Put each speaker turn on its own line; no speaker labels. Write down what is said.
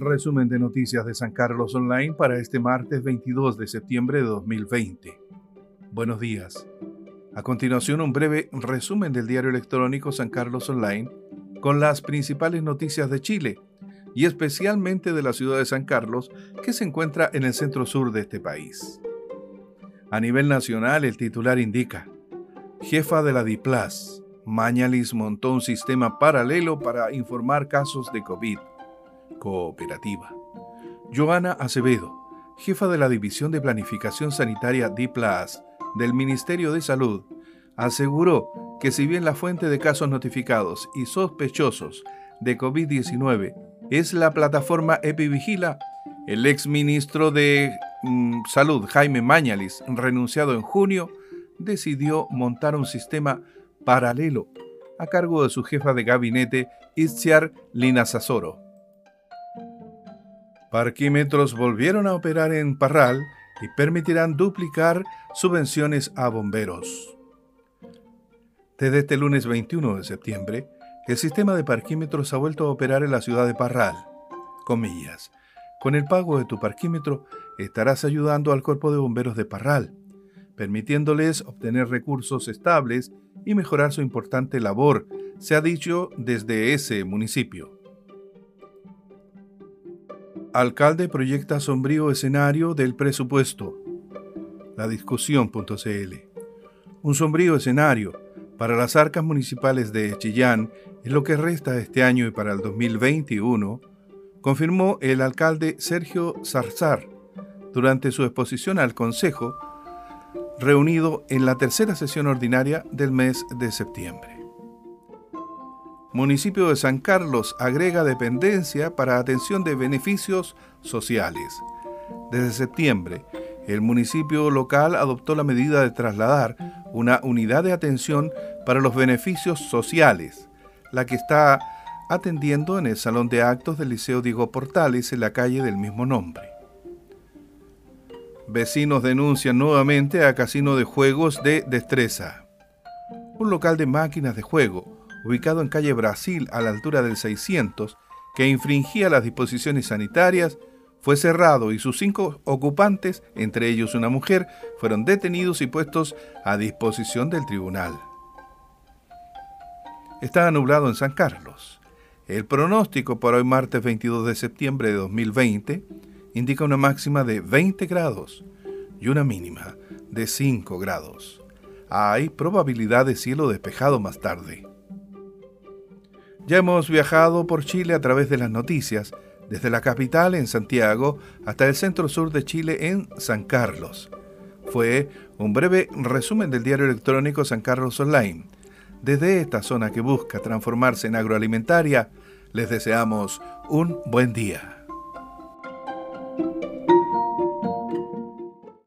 resumen de noticias de San Carlos Online para este martes 22 de septiembre de 2020. Buenos días. A continuación, un breve resumen del diario electrónico San Carlos Online con las principales noticias de Chile y especialmente de la ciudad de San Carlos, que se encuentra en el centro sur de este país. A nivel nacional, el titular indica, jefa de la DIPLAS, Mañalis montó un sistema paralelo para informar casos de COVID. Cooperativa. Joana Acevedo, jefa de la División de Planificación Sanitaria DIPLAS del Ministerio de Salud, aseguró que si bien la fuente de casos notificados y sospechosos de COVID-19 es la plataforma Epivigila, el ex ministro de mm, Salud, Jaime Mañalis, renunciado en junio, decidió montar un sistema paralelo a cargo de su jefa de gabinete, Itziar Linasasoro. Parquímetros volvieron a operar en Parral y permitirán duplicar subvenciones a bomberos. Desde este lunes 21 de septiembre, el sistema de parquímetros ha vuelto a operar en la ciudad de Parral. Comillas. Con el pago de tu parquímetro estarás ayudando al cuerpo de bomberos de Parral, permitiéndoles obtener recursos estables y mejorar su importante labor, se ha dicho desde ese municipio. Alcalde proyecta sombrío escenario del presupuesto. La discusión.cl. Un sombrío escenario para las arcas municipales de Chillán en lo que resta este año y para el 2021, confirmó el alcalde Sergio Zarzar durante su exposición al Consejo reunido en la tercera sesión ordinaria del mes de septiembre. Municipio de San Carlos agrega dependencia para atención de beneficios sociales. Desde septiembre, el municipio local adoptó la medida de trasladar una unidad de atención para los beneficios sociales, la que está atendiendo en el Salón de Actos del Liceo Diego Portales en la calle del mismo nombre. Vecinos denuncian nuevamente a Casino de Juegos de Destreza. Un local de máquinas de juego, ubicado en calle Brasil a la altura del 600, que infringía las disposiciones sanitarias, fue cerrado y sus cinco ocupantes, entre ellos una mujer, fueron detenidos y puestos a disposición del tribunal. Está nublado en San Carlos. El pronóstico para hoy martes 22 de septiembre de 2020 indica una máxima de 20 grados y una mínima de 5 grados. Hay probabilidad de cielo despejado más tarde. Ya hemos viajado por Chile a través de las noticias, desde la capital en Santiago hasta el centro sur de Chile en San Carlos. Fue un breve resumen del diario electrónico San Carlos Online. Desde esta zona que busca transformarse en agroalimentaria, les deseamos un buen día.